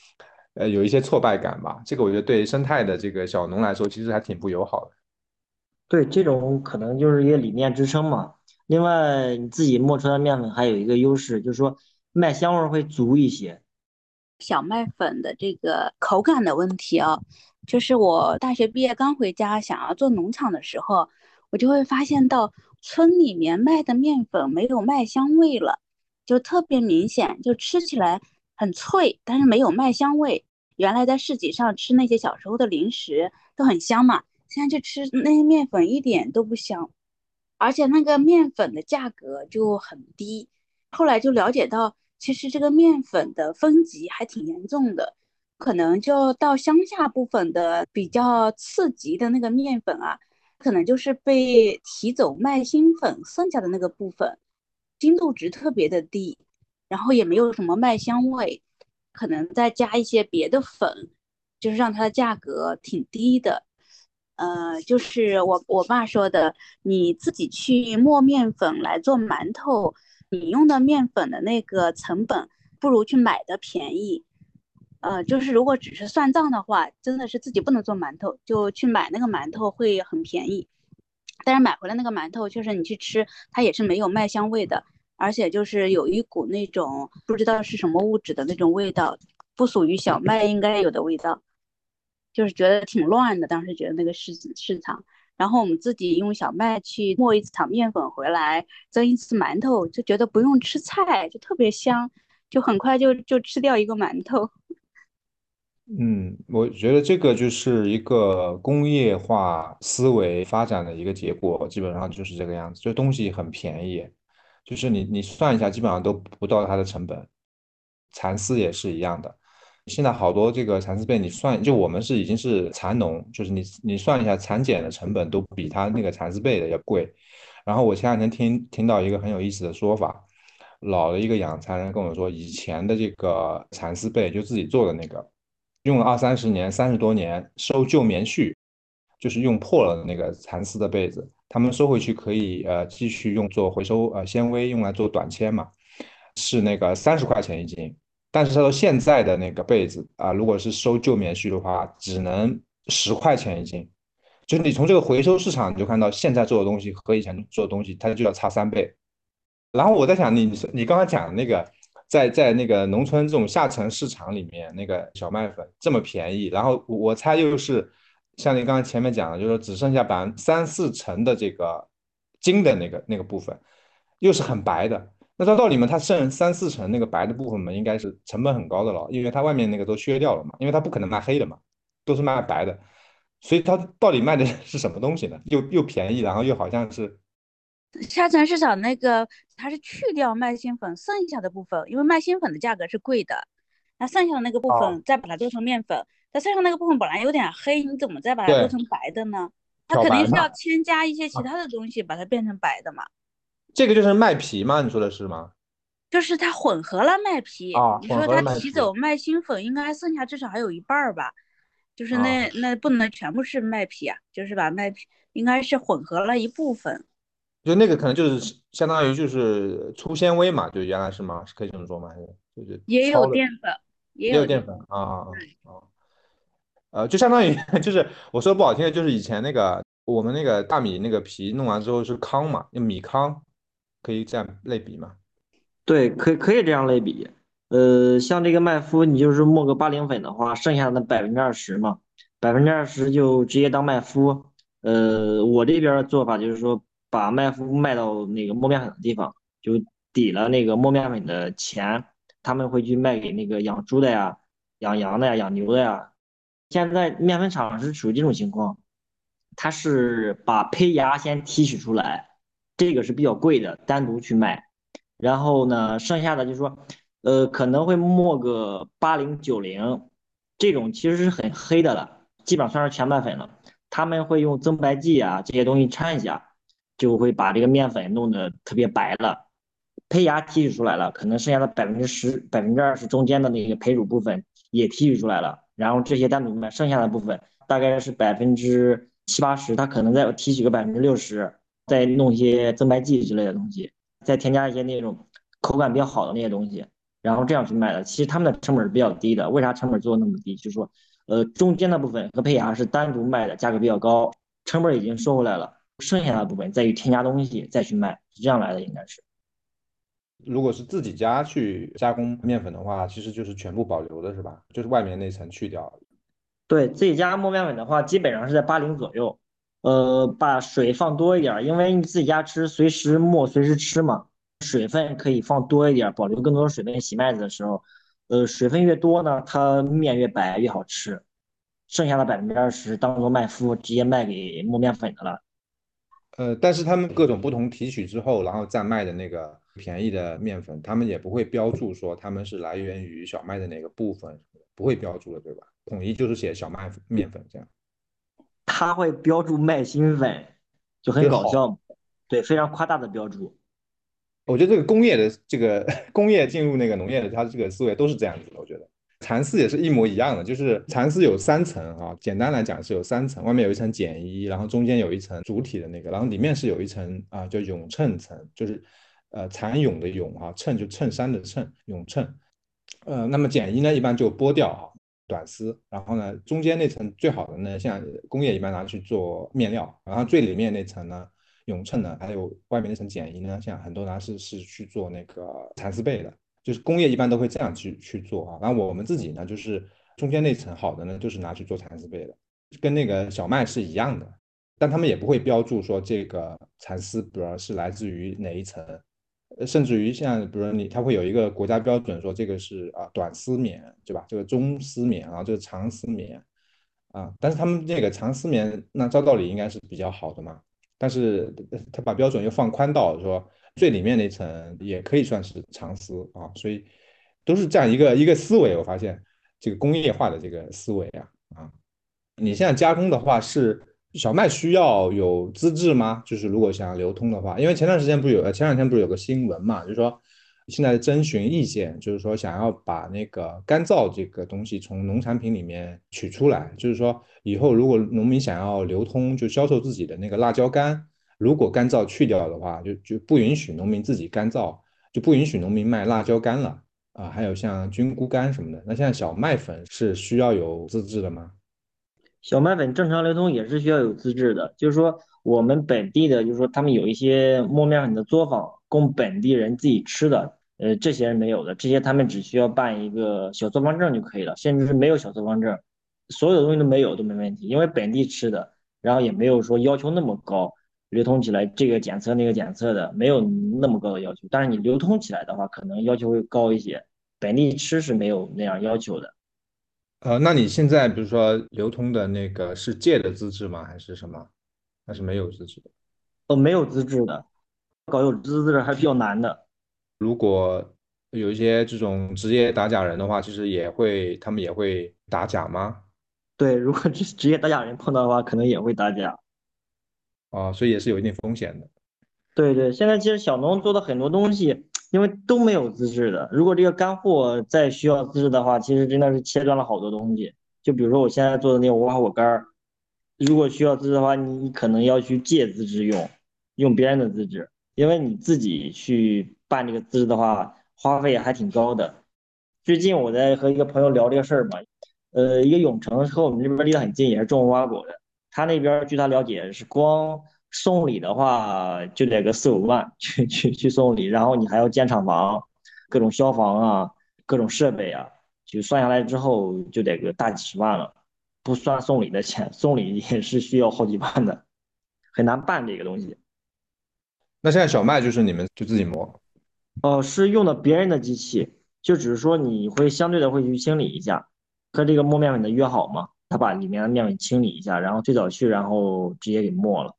呃，有一些挫败感吧，这个我觉得对生态的这个小农来说，其实还挺不友好的。对，这种可能就是一个理念支撑嘛。另外，你自己磨出来的面粉还有一个优势，就是说麦香味会足一些。小麦粉的这个口感的问题啊，就是我大学毕业刚回家，想要做农场的时候，我就会发现到村里面卖的面粉没有麦香味了，就特别明显，就吃起来。很脆，但是没有麦香味。原来在市集上吃那些小时候的零食都很香嘛，现在去吃那些面粉一点都不香，而且那个面粉的价格就很低。后来就了解到，其其实这个面粉的分级还挺严重的，可能就到乡下部分的比较次级的那个面粉啊，可能就是被提走麦芯粉剩下的那个部分，精度值特别的低，然后也没有什么麦香味，可能再加一些别的粉，就是让它的价格挺低的。呃，就是我我爸说的，你自己去磨面粉来做馒头，你用的面粉的那个成本不如去买的便宜。呃，就是如果只是算账的话，真的是自己不能做馒头，就去买那个馒头会很便宜。但是买回来那个馒头，确实你去吃，它也是没有麦香味的，而且就是有一股那种不知道是什么物质的那种味道，不属于小麦应该有的味道。就是觉得挺乱的，当时觉得那个市市场，然后我们自己用小麦去磨一次场面粉回来蒸一次馒头，就觉得不用吃菜就特别香，就很快就就吃掉一个馒头。嗯，我觉得这个就是一个工业化思维发展的一个结果，基本上就是这个样子，就东西很便宜，就是你你算一下，基本上都不到它的成本，蚕丝也是一样的。现在好多这个蚕丝被，你算就我们是已经是蚕农，就是你你算一下蚕茧的成本都比它那个蚕丝被的要贵。然后我前两天听听到一个很有意思的说法，老的一个养蚕人跟我说，以前的这个蚕丝被就自己做的那个，用了二三十年、三十多年收旧棉絮，就是用破了的那个蚕丝的被子，他们收回去可以呃继续用做回收呃纤维用来做短纤嘛，是那个三十块钱一斤。但是他说现在的那个被子啊，如果是收旧棉絮的话，只能十块钱一斤。就是你从这个回收市场，你就看到现在做的东西和以前做的东西，它就要差三倍。然后我在想，你你刚刚讲的那个，在在那个农村这种下沉市场里面，那个小麦粉这么便宜，然后我猜又是像你刚刚前面讲的，就是说只剩下百分三四成的这个精的那个那个部分，又是很白的。那照道理嘛，它剩三四成那个白的部分嘛，应该是成本很高的了，因为它外面那个都削掉了嘛，因为它不可能卖黑的嘛，都是卖白的，所以它到底卖的 是什么东西呢？又又便宜，然后又好像是下沉市场那个，它是去掉麦芯粉剩下的部分，因为麦芯粉的价格是贵的，那剩下的那个部分再把它做成面粉，它剩下那个部分本来有点黑，你怎么再把它做成白的呢？它肯定是要添加一些其他的东西把它变成白的嘛。这个就是麦皮吗？你说的是吗？就是它混合了麦皮。你说它提走麦芯粉，应该剩下至少还有一半儿吧？就是那那不能全部是麦皮啊，就是把麦皮应该是混合了一部分。就那个可能就是相当于就是粗纤维嘛？就原来是吗？是可以这么说吗？还是就是也有淀粉，也有淀粉啊啊啊！呃，就相当于 就是我说不好听的，就是以前那个我们那个大米那个皮弄完之后是糠嘛，用米糠。可以这样类比吗？对，可以可以这样类比。呃，像这个麦麸，你就是磨个八零粉的话，剩下的百分之二十嘛，百分之二十就直接当麦麸。呃，我这边的做法就是说，把麦麸卖到那个磨面粉的地方，就抵了那个磨面粉的钱，他们会去卖给那个养猪的呀、养羊的呀、养牛的呀。现在面粉厂是属于这种情况，它是把胚芽先提取出来。这个是比较贵的，单独去卖，然后呢，剩下的就是说，呃，可能会磨个八零九零，这种其实是很黑的了，基本上算是全麦粉了。他们会用增白剂啊这些东西掺一下，就会把这个面粉弄得特别白了。胚芽提取出来了，可能剩下的百分之十、百分之二十中间的那个胚乳部分也提取出来了，然后这些单独卖，剩下的部分大概是百分之七八十，它可能再提取个百分之六十。再弄一些增白剂之类的东西，再添加一些那种口感比较好的那些东西，然后这样去卖的。其实他们的成本是比较低的。为啥成本做的那么低？就是说，呃，中间的部分和胚芽是单独卖的，价格比较高，成本已经收回来了，剩下的部分再去添加东西再去卖，是这样来的，应该是。如果是自己家去加工面粉的话，其实就是全部保留的是吧？就是外面那层去掉。对自己家磨面粉的话，基本上是在八零左右。呃，把水放多一点，因为你自己家吃，随时磨，随时吃嘛。水分可以放多一点，保留更多的水分。洗麦子的时候，呃，水分越多呢，它面越白，越好吃。剩下的百分之二十当做麦麸，直接卖给磨面粉的了。呃，但是他们各种不同提取之后，然后再卖的那个便宜的面粉，他们也不会标注说他们是来源于小麦的哪个部分，不会标注的，对吧？统一就是写小麦面粉这样。他会标注麦芯粉，就很搞笑，对，非常夸大的标注。我觉得这个工业的这个 工业进入那个农业的，它这个思维都是这样子的。我觉得蚕丝也是一模一样的，就是蚕丝有三层啊，简单来讲是有三层，外面有一层碱衣，然后中间有一层主体的那个，然后里面是有一层啊叫永衬层，就是呃蚕蛹的蛹啊，衬就衬衫的衬，永衬。呃，那么碱衣呢一般就剥掉啊，短丝，然后呢中间那层最好的呢，像工业一般拿去做面料，然后最里面那层呢。永衬呢，还有外面那层碱衣呢，像很多拿是是去做那个蚕丝被的，就是工业一般都会这样去去做啊。然后我们自己呢，就是中间那层好的呢，就是拿去做蚕丝被的，跟那个小麦是一样的，但他们也不会标注说这个蚕丝，比如是来自于哪一层，甚至于像比如你，它会有一个国家标准说这个是啊短丝棉，对吧？这个中丝棉啊，这个长丝棉啊，但是他们那个长丝棉，那照道理应该是比较好的嘛。但是他把标准又放宽到说最里面那层也可以算是长丝啊，所以都是这样一个一个思维。我发现这个工业化的这个思维啊啊，你现在加工的话是小麦需要有资质吗？就是如果想要流通的话，因为前段时间不是有前两天不是有个新闻嘛，就是说现在征询意见，就是说想要把那个干燥这个东西从农产品里面取出来，就是说以后如果农民想要流通，就销售自己的那个辣椒干，如果干燥去掉的话，就就不允许农民自己干燥，就不允许农民卖辣椒干了啊。还有像菌菇干什么的，那现在小麦粉是需要有资质的吗？小麦粉正常流通也是需要有资质的，就是说我们本地的，就是说他们有一些磨面粉的作坊供本地人自己吃的，呃，这些人没有的，这些他们只需要办一个小作坊证就可以了，甚至是没有小作坊证，所有东西都没有都没问题，因为本地吃的，然后也没有说要求那么高，流通起来这个检测那个检测的没有那么高的要求，但是你流通起来的话，可能要求会高一些，本地吃是没有那样要求的。呃，那你现在比如说流通的那个是借的资质吗？还是什么？还是没有资质的？哦，没有资质的，搞有资质还比较难的。如果有一些这种职业打假人的话，其实也会，他们也会打假吗？对，如果职职业打假人碰到的话，可能也会打假。啊，所以也是有一定风险的。对对，现在其实小农做的很多东西，因为都没有资质的。如果这个干货再需要资质的话，其实真的是切断了好多东西。就比如说我现在做的那个无花果干儿，如果需要资质的话，你可能要去借资质用，用别人的资质，因为你自己去办这个资质的话，花费还挺高的。最近我在和一个朋友聊这个事儿嘛，呃，一个永城和我们这边离得很近，也是种无花果的。他那边据他了解是光送礼的话就得个四五万去去去送礼，然后你还要建厂房，各种消防啊，各种设备啊，就算下来之后就得个大几十万了，不算送礼的钱，送礼也是需要好几万的，很难办这个东西。那现在小麦就是你们就自己磨，哦，是用的别人的机器，就只是说你会相对的会去清理一下，和这个磨面粉的约好嘛，他把里面的面给清理一下，然后最早去，然后直接给没了，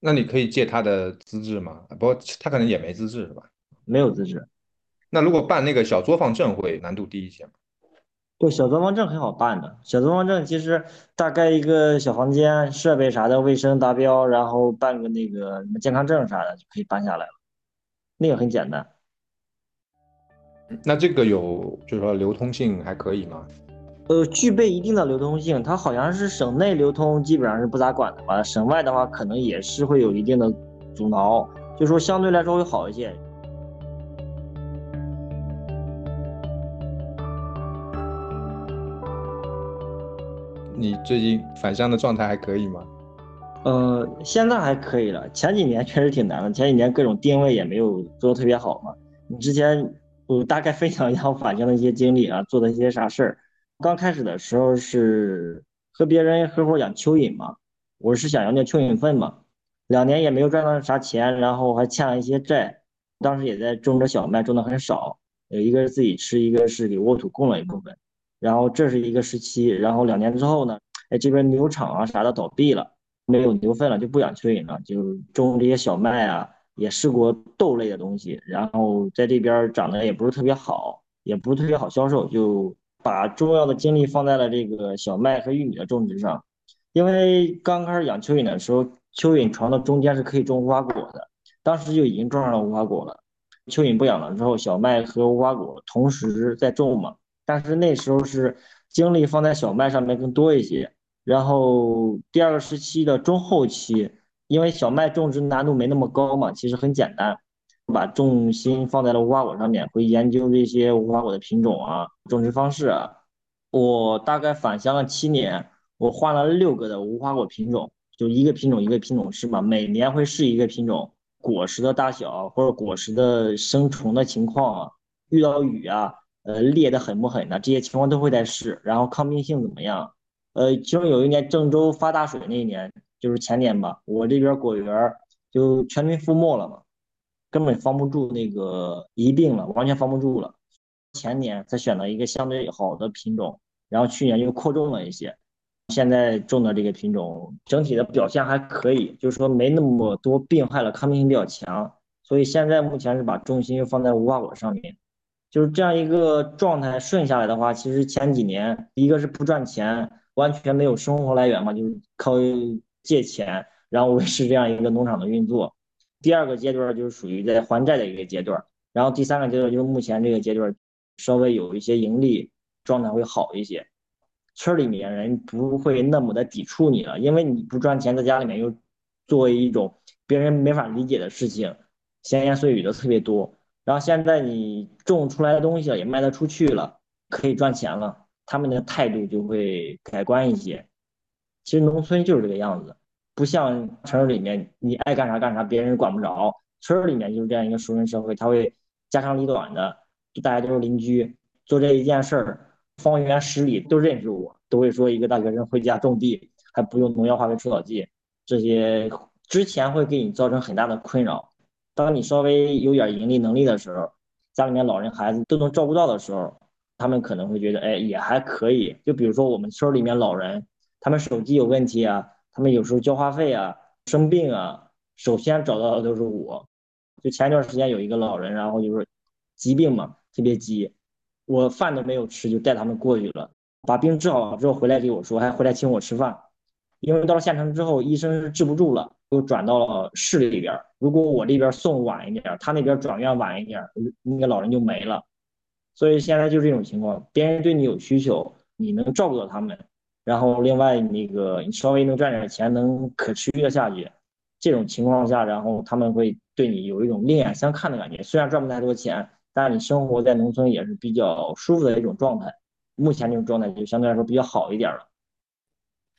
那你可以借他的资质吗？不过他可能也没资质是吧？没有资质。那如果办那个小作坊证会难度低一些吗？对，小作坊证很好办的。小作坊证其实大概一个小房间，设备啥的卫生达标，然后办个那个什么健康证啥的就可以办下来了，那个很简单。那这个有就是说流通性还可以吗？呃，具备一定的流通性，它好像是省内流通基本上是不咋管的吧，省外的话可能也是会有一定的阻挠，就说相对来说会好一些。你最近返乡的状态还可以吗？呃，现在还可以了，前几年确实挺难的，前几年各种定位也没有做的特别好嘛。你之前我大概分享一下我返乡的一些经历啊，做的一些啥事儿。刚开始的时候是和别人合伙养蚯蚓嘛，我是想要那蚯蚓粪嘛，两年也没有赚到啥钱，然后还欠了一些债，当时也在种着小麦，种的很少，有一个是自己吃，一个是给沃土供了一部分。然后这是一个时期，然后两年之后呢，哎，这边牛场啊啥的倒闭了，没有牛粪了，就不养蚯蚓了，就种这些小麦啊，也试过豆类的东西，然后在这边长得也不是特别好，也不是特别好销售，就把重要的精力放在了这个小麦和玉米的种植上。因为刚开始养蚯蚓的时候，蚯蚓床的中间是可以种无花果的，当时就已经种上了无花果了。蚯蚓不养了之后，小麦和无花果同时在种嘛，但是那时候是精力放在小麦上面更多一些。然后第二个时期的中后期，因为小麦种植难度没那么高嘛，其实很简单，把重心放在了无花果上面，会研究这些无花果的品种啊、种植方式啊。我大概返乡了七年。我换了六个的无花果品种，就一个品种一个品种试嘛，每年会试一个品种，果实的大小或者果实的生虫的情况啊，遇到雨啊，呃裂的狠不狠的这些情况都会在试，然后抗病性怎么样？呃，其中有一年郑州发大水那一年，就是前年吧，我这边果园就全军覆没了嘛，根本防不住那个疫病了，完全防不住了。前年才选了一个相对好的品种，然后去年又扩种了一些。现在种的这个品种整体的表现还可以，就是说没那么多病害了，抗病性比较强。所以现在目前是把重心又放在无花果上面，就是这样一个状态顺下来的话，其实前几年一个是不赚钱，完全没有生活来源嘛，就是靠借钱然后维持这样一个农场的运作。第二个阶段就是属于在还债的一个阶段，然后第三个阶段就是目前这个阶段稍微有一些盈利，状态会好一些。村里面人不会那么的抵触你了，因为你不赚钱，在家里面又做一种别人没法理解的事情，闲言碎语的特别多。然后现在你种出来的东西了也卖得出去了，可以赚钱了，他们的态度就会改观一些。其实农村就是这个样子，不像城市里面你爱干啥干啥，别人管不着。村里面就是这样一个熟人社会，他会家长里短的，大家都是邻居，做这一件事儿。方圆十里都认识我，都会说一个大学生回家种地还不用农药、化肥、除草剂，这些之前会给你造成很大的困扰。当你稍微有点盈利能力的时候，家里面老人孩子都能照顾到的时候，他们可能会觉得，哎，也还可以。就比如说我们村里面老人，他们手机有问题啊，他们有时候交话费啊、生病啊，首先找到的都是我。就前一段时间有一个老人，然后就是疾病嘛，特别急。我饭都没有吃，就带他们过去了，把病治好了之后回来给我说，还回来请我吃饭。因为到了县城之后，医生是治不住了，又转到了市里边。如果我这边送晚一点，他那边转院晚一点，那个老人就没了。所以现在就这种情况，别人对你有需求，你能照顾到他们，然后另外那个你稍微能赚点钱，能可持续的下去，这种情况下，然后他们会对你有一种另眼相看的感觉。虽然赚不太多钱。但是你生活在农村也是比较舒服的一种状态，目前这种状态就相对来说比较好一点了。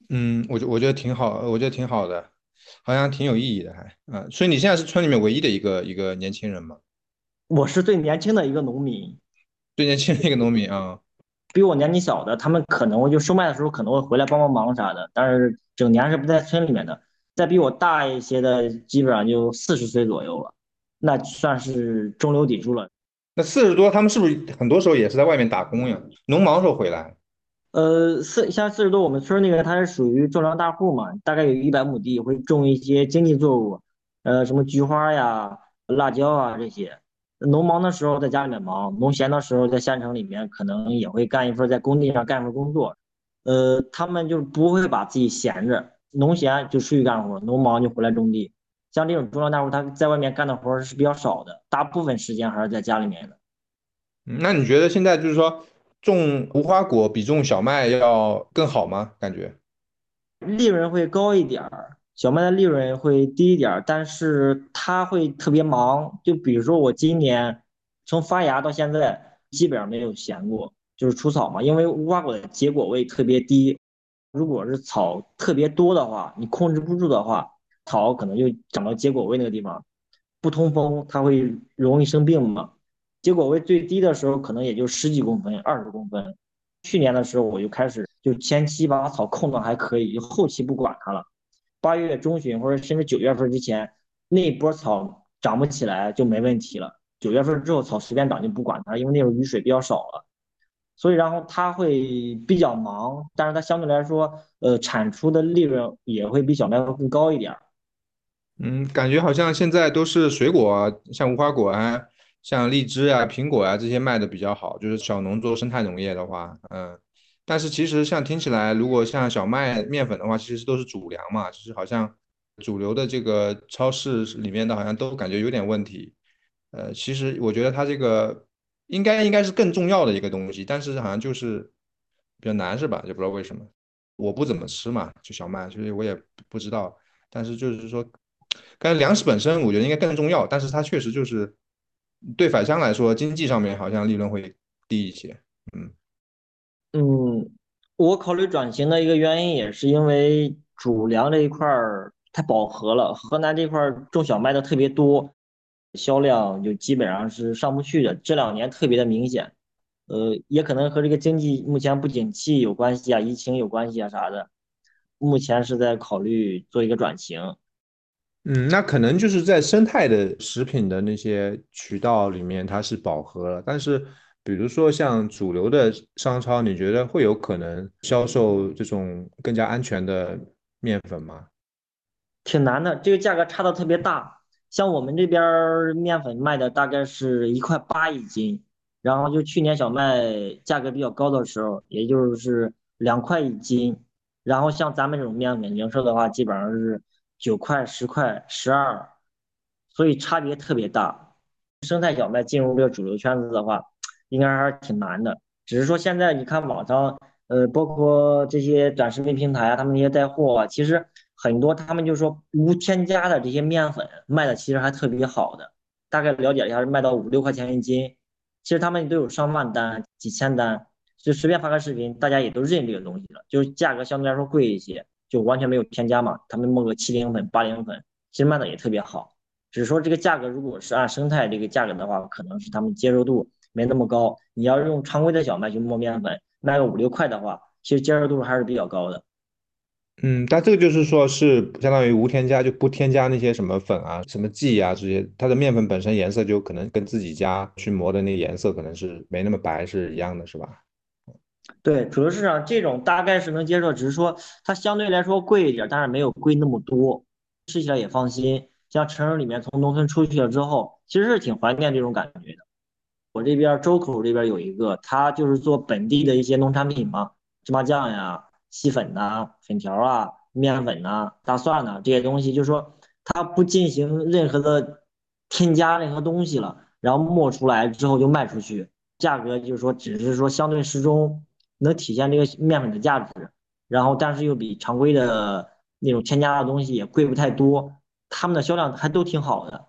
嗯，我觉我觉得挺好，我觉得挺好的，好像挺有意义的还。嗯，所以你现在是村里面唯一的一个一个年轻人吗？我是最年轻的一个农民，最年轻的一个农民啊。比我年纪小的，他们可能就收麦的时候可能会回来帮帮忙啥的，但是整年是不在村里面的。再比我大一些的，基本上就四十岁左右了，那算是中流砥柱了。那四十多，他们是不是很多时候也是在外面打工呀？农忙时候回来。呃，四像四十多，我们村那个他是属于种粮大户嘛，大概有一百亩地，会种一些经济作物，呃，什么菊花呀、辣椒啊这些。农忙的时候在家里面忙，农闲的时候在县城里面可能也会干一份在工地上干一份工作。呃，他们就不会把自己闲着，农闲就出去干活，农忙就回来种地。像这种中粮大户，他在外面干的活是比较少的，大部分时间还是在家里面的。那你觉得现在就是说种无花果比种小麦要更好吗？感觉利润会高一点儿，小麦的利润会低一点儿，但是它会特别忙。就比如说我今年从发芽到现在基本上没有闲过，就是除草嘛，因为无花果的结果位特别低，如果是草特别多的话，你控制不住的话。草可能就长到结果位那个地方，不通风，它会容易生病嘛。结果位最低的时候可能也就十几公分、二十公分。去年的时候我就开始就前期把草控的还可以，就后期不管它了。八月中旬或者甚至九月份之前，那一波草长不起来就没问题了。九月份之后草随便长就不管它，因为那时候雨水比较少了。所以然后它会比较忙，但是它相对来说，呃，产出的利润也会比小麦会更高一点。嗯，感觉好像现在都是水果，像无花果啊，像荔枝啊、苹果啊这些卖的比较好，就是小农做生态农业的话，嗯。但是其实像听起来，如果像小麦面粉的话，其实都是主粮嘛，就是好像主流的这个超市里面的好像都感觉有点问题。呃，其实我觉得它这个应该应该是更重要的一个东西，但是好像就是比较难，是吧？也不知道为什么，我不怎么吃嘛，就小麦，所以我也不知道。但是就是说，但粮食本身我觉得应该更重要，但是它确实就是对返乡来说，经济上面好像利润会低一些，嗯。嗯，我考虑转型的一个原因也是因为主粮这一块儿太饱和了，河南这块儿种小麦的特别多，销量就基本上是上不去的。这两年特别的明显，呃，也可能和这个经济目前不景气有关系啊，疫情有关系啊啥的。目前是在考虑做一个转型。嗯，那可能就是在生态的食品的那些渠道里面，它是饱和了，但是。比如说像主流的商超，你觉得会有可能销售这种更加安全的面粉吗？挺难的，这个价格差的特别大。像我们这边面粉卖的大概是一块八一斤，然后就去年小麦价格比较高的时候，也就是两块一斤。然后像咱们这种面粉零售的话，基本上是九块、十块、十二，所以差别特别大。生态小麦进入这个主流圈子的话，应该还是挺难的，只是说现在你看网上，呃，包括这些短视频平台啊，他们那些带货啊，其实很多他们就说无添加的这些面粉卖的其实还特别好的，大概了解一下是卖到五六块钱一斤，其实他们都有上万单、几千单，就随便发个视频，大家也都认这个东西了，就是价格相对来说贵一些，就完全没有添加嘛，他们弄个七零粉、八零粉，其实卖的也特别好，只是说这个价格如果是按生态这个价格的话，可能是他们接受度。没那么高，你要用常规的小麦去磨面粉，卖个五六块的话，其实接受度还是比较高的。嗯，但这个就是说是相当于无添加，就不添加那些什么粉啊、什么剂啊这些，它的面粉本身颜色就可能跟自己家去磨的那个颜色可能是没那么白是一样的，是吧？对，主流市场这种大概是能接受，只是说它相对来说贵一点，但是没有贵那么多，吃起来也放心。像城市里面从农村出去了之后，其实是挺怀念这种感觉的。我这边周口这边有一个，他就是做本地的一些农产品嘛，芝麻酱呀、细粉呐、粉条啊、面粉呐、大蒜呐这些东西，就是说他不进行任何的添加任何东西了，然后磨出来之后就卖出去，价格就是说只是说相对适中，能体现这个面粉的价值，然后但是又比常规的那种添加的东西也贵不太多，他们的销量还都挺好的。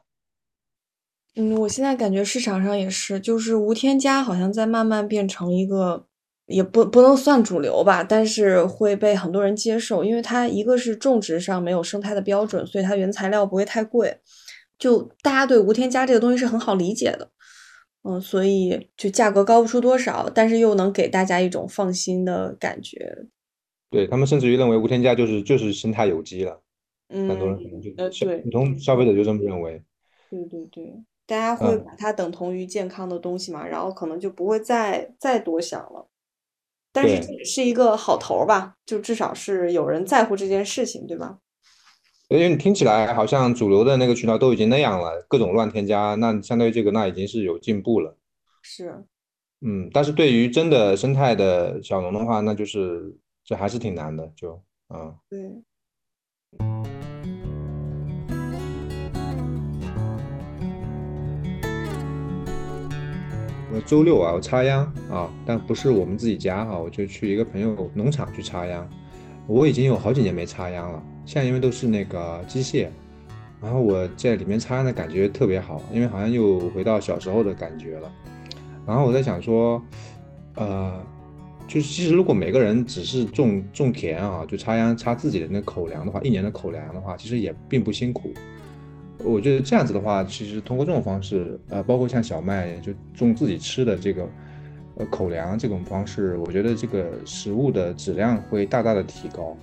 嗯，我现在感觉市场上也是，就是无添加好像在慢慢变成一个，也不不能算主流吧，但是会被很多人接受，因为它一个是种植上没有生态的标准，所以它原材料不会太贵，就大家对无添加这个东西是很好理解的，嗯，所以就价格高不出多少，但是又能给大家一种放心的感觉。对他们甚至于认为无添加就是就是生态有机了，嗯，很多人可能就呃对，普通消费者就这么认为。对对对。大家会把它等同于健康的东西嘛，然后可能就不会再再多想了。但是这也是一个好头吧，就至少是有人在乎这件事情，对吧？因为你听起来好像主流的那个渠道都已经那样了，各种乱添加，那相对于这个，那已经是有进步了。是，嗯，但是对于真的生态的小农的话，那就是这还是挺难的，就嗯。对。我周六啊，我插秧啊，但不是我们自己家哈，我就去一个朋友农场去插秧。我已经有好几年没插秧了，现在因为都是那个机械，然后我在里面插秧的感觉特别好，因为好像又回到小时候的感觉了。然后我在想说，呃，就是其实如果每个人只是种种田啊，就插秧插自己的那口粮的话，一年的口粮的话，其实也并不辛苦。我觉得这样子的话，其实通过这种方式，呃，包括像小麦就种自己吃的这个，呃，口粮这种方式，我觉得这个食物的质量会大大的提高。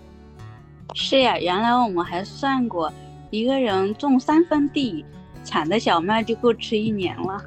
是呀，原来我们还算过，一个人种三分地，产的小麦就够吃一年了。